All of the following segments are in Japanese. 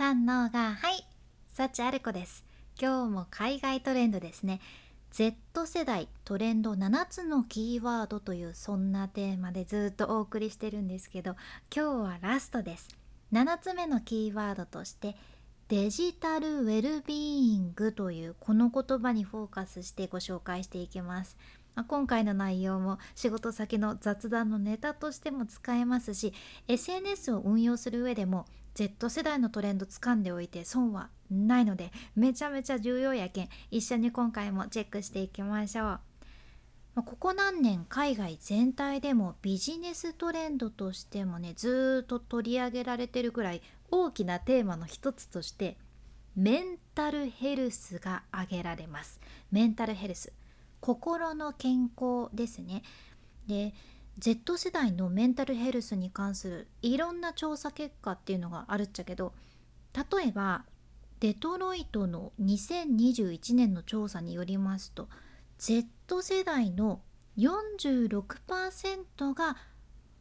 三のがはい。幸ある子です。今日も海外トレンドですね。Z 世代トレンド7つのキーワードというそんなテーマでずっとお送りしてるんですけど今日はラストです。7つ目のキーワードとしてデジタルウェルビーイングというこの言葉にフォーカスしてご紹介していきます。ま、今回の内容も仕事先の雑談のネタとしても使えますし SNS を運用する上でも Z 世代のトレンド掴んでおいて損はないのでめちゃめちゃ重要やけん一緒に今回もチェックしていきましょう。ここ何年海外全体でもビジネストレンドとしてもねずっと取り上げられてるくらい大きなテーマの一つとしてメンタルヘルスが挙げられます。メンタルヘルス。心の健康ですね。で Z 世代のメンタルヘルスに関するいろんな調査結果っていうのがあるっちゃけど例えばデトロイトの2021年の調査によりますと Z 世代の46%が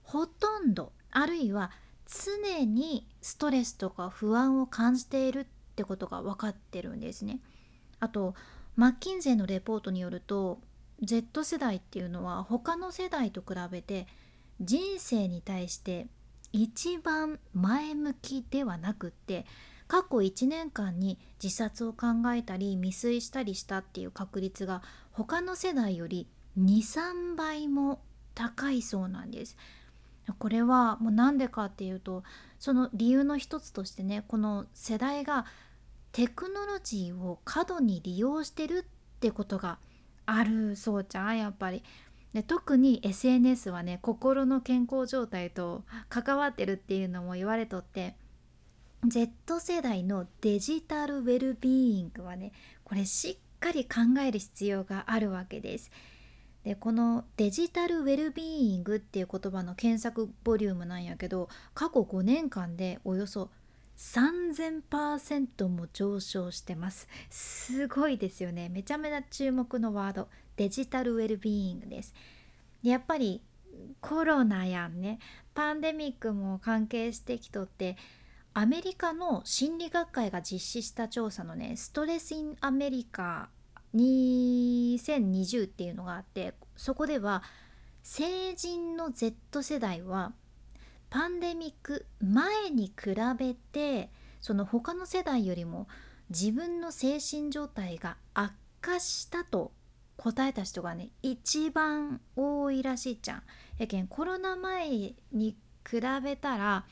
ほとんどあるいは常にストレスとか不安を感じているってことが分かってるんですね。あとマッキンゼーのレポートによると Z 世代っていうのは他の世代と比べて人生に対して一番前向きではなくって過去1年間に自殺を考えたり未遂したりしたっていう確率が他の世代より23倍も高いそうなんです。これはもう何でかっていうとその理由の一つとしてねこの世代がテクノロジーを過度に利用してるってことがあるそうちゃんやっぱり。で特に SNS はね心の健康状態と関わってるっていうのも言われとって Z 世代のデジタルウェルビーイングはねこれしっかり考える必要があるわけです。でこのデジタルウェルビーイングっていう言葉の検索ボリュームなんやけど過去5年間でおよそ3000%も上昇してます。すごいですよね。めちゃめちゃ注目のワード。デジタルウェルビーイングです。やっぱりコロナやんね。パンデミックも関係してきとってアメリカの心理学会が実施した調査のねストレス・イン・アメリカ2020っていうのがあってそこでは成人の Z 世代はパンデミック前に比べてその他の世代よりも自分の精神状態が悪化したと答えた人がね一番多いらしいじゃん。やけんコロナ前に比べたら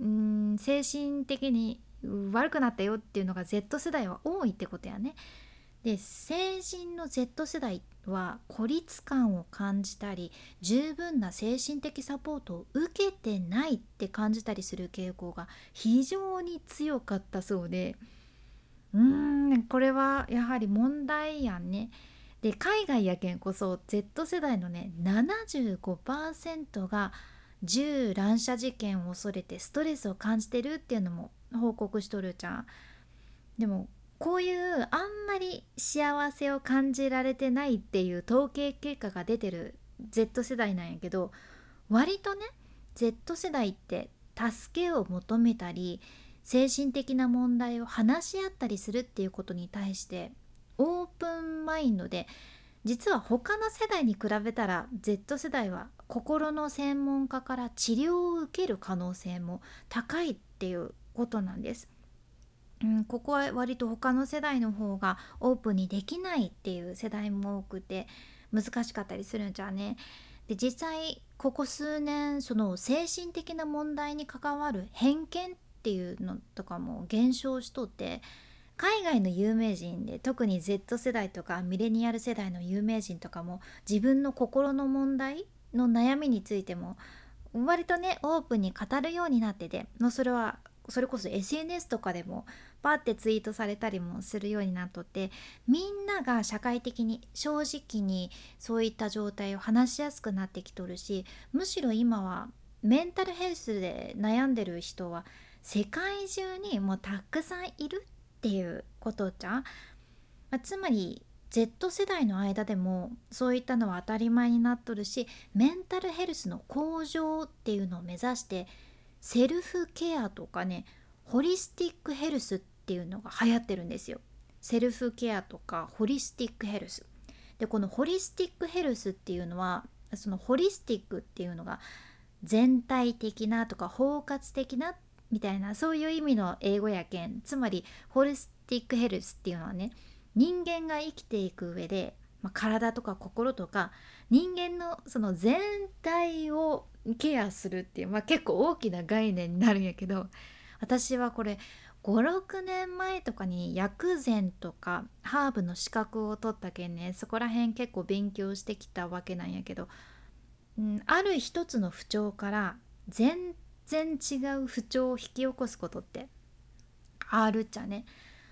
うん精神的に悪くなったよっていうのが Z 世代は多いってことやね。で成人の Z 世代は孤立感を感じたり十分な精神的サポートを受けてないって感じたりする傾向が非常に強かったそうでうーんこれはやはり問題やんね。で海外やけんこそ Z 世代のね75%が銃乱射事件を恐れてストレスを感じてるっていうのも報告しとるじゃん。でもこういうあんまり幸せを感じられてないっていう統計結果が出てる Z 世代なんやけど割とね Z 世代って助けを求めたり精神的な問題を話し合ったりするっていうことに対してオープンマインドで実は他の世代に比べたら Z 世代は心の専門家から治療を受ける可能性も高いっていうことなんです。うん、ここは割と他の世代の方がオープンにできないっていう世代も多くて難しかったりするんじゃね。で実際ここ数年その精神的な問題に関わる偏見っていうのとかも減少しとって海外の有名人で特に Z 世代とかミレニアル世代の有名人とかも自分の心の問題の悩みについても割とねオープンに語るようになっててもそれはそれこそ SNS とかでもパってツイートされたりもするようになっとってみんなが社会的に正直にそういった状態を話しやすくなってきとるしむしろ今はメンタルヘルスで悩んでる人は世界中にもうたくさんいるっていうことじゃん、まあ、つまり Z 世代の間でもそういったのは当たり前になっとるしメンタルヘルスの向上っていうのを目指してセルフケアとかねホリスティックヘルスっていうのが流行ってるんですよ。セルフケアとかホリスティックヘルス。でこのホリスティックヘルスっていうのはそのホリスティックっていうのが全体的なとか包括的なみたいなそういう意味の英語やけん。つまりホリスティックヘルスっていうのはね人間が生きていく上で、まあ、体とか心とか人間のその全体をケアするっていう、まあ、結構大きな概念になるんやけど私はこれ56年前とかに薬膳とかハーブの資格を取ったけんねそこら辺結構勉強してきたわけなんやけど、うん、ある一つの不調から全然違う不調を引き起こすことってあるっちゃね。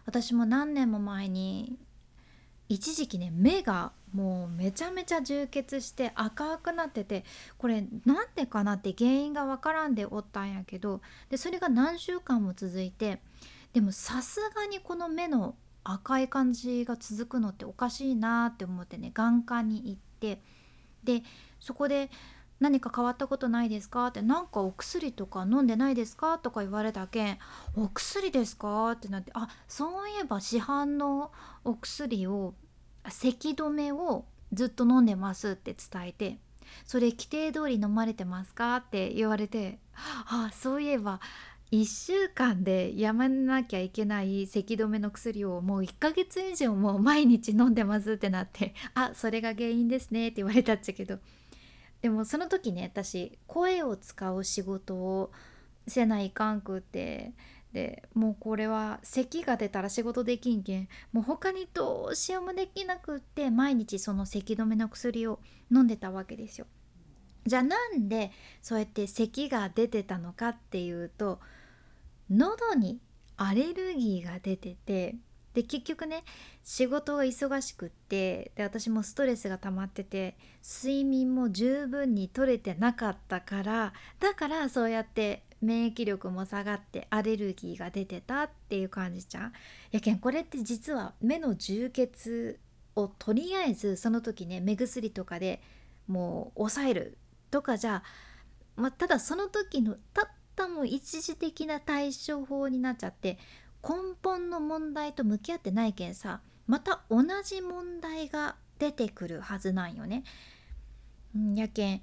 私も何年も前に一時期ね目がもうめちゃめちゃ充血して赤くなっててこれなんでかなって原因がわからんでおったんやけどでそれが何週間も続いてでもさすがにこの目の赤い感じが続くのっておかしいなって思ってね眼科に行ってでそこで「何か変わったことないですか?」って「なんかお薬とか飲んでないですか?」とか言われたけん「お薬ですか?」ってなってあそういえば市販のお薬を咳止めをずっと飲んでますって伝えてそれ規定通り飲まれてますか？って言われてあそういえば1週間でやめなきゃいけない咳止めの薬をもう1ヶ月以上もう毎日飲んでますってなってあそれが原因ですねって言われたっちゃけどでもその時ね私声を使う仕事をせないかんくってでもうこれは咳が出たら仕事できんけんもう他にどうしようもできなくって毎日その咳止めの薬を飲んでたわけですよ。じゃあなんでそうやって咳が出てたのかっていうと喉にアレルギーが出ててで結局ね仕事が忙しくってで私もストレスが溜まってて睡眠も十分に取れてなかったからだからそうやって免疫力も下がってアレルギーが出てたっていう感じじゃん。やけんこれって実は目の充血をとりあえずその時ね目薬とかでもう抑えるとかじゃまあ、ただその時のたったもう一時的な対処法になっちゃって根本の問題と向き合ってないけんさまた同じ問題が出てくるはずなんよね。やけん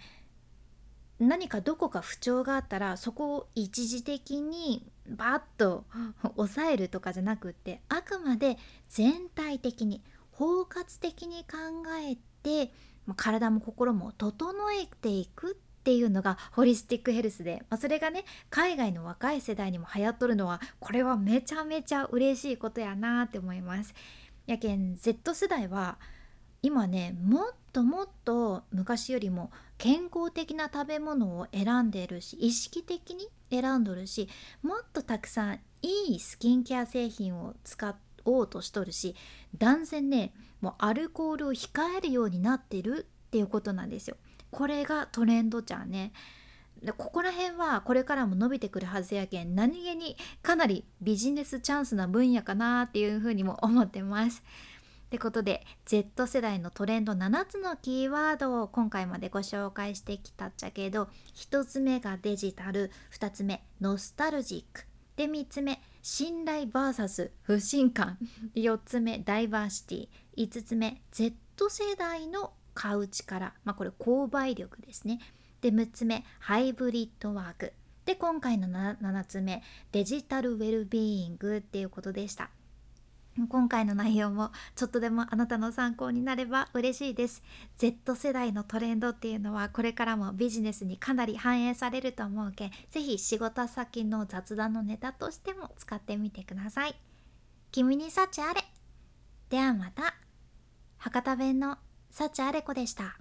何かどこか不調があったらそこを一時的にバッと 抑えるとかじゃなくってあくまで全体的に包括的に考えて体も心も整えていくっていうのがホリスティックヘルスで、まあ、それがね海外の若い世代にも流行っとるのはこれはめちゃめちゃ嬉しいことやなって思います。やけん Z 世代は今ねもっともっと昔よりも健康的な食べ物を選んでるし意識的に選んどるしもっとたくさんいいスキンケア製品を使おうとしとるし断然ねもうアルコールを控えるようになってるっていうことなんですよ。これがトレンドじゃね。でここら辺はこれからも伸びてくるはずやけん何気にかなりビジネスチャンスな分野かなっていうふうにも思ってます。ってことで Z 世代のトレンド7つのキーワードを今回までご紹介してきたっちゃけど1つ目がデジタル2つ目ノスタルジックで3つ目信頼 VS 不信感4つ目ダイバーシティ5つ目 Z 世代の買う力。まあこれ購買力ですね。で6つ目ハイブリッドワーク。で今回の 7, 7つ目デジタルウェルビーイングっていうことでした。今回の内容もちょっとでもあなたの参考になれば嬉しいです。Z 世代のトレンドっていうのはこれからもビジネスにかなり反映されると思うけんぜひ仕事先の雑談のネタとしても使ってみてください。君に幸あれ。ではまた。博多弁の幸あれ子でした。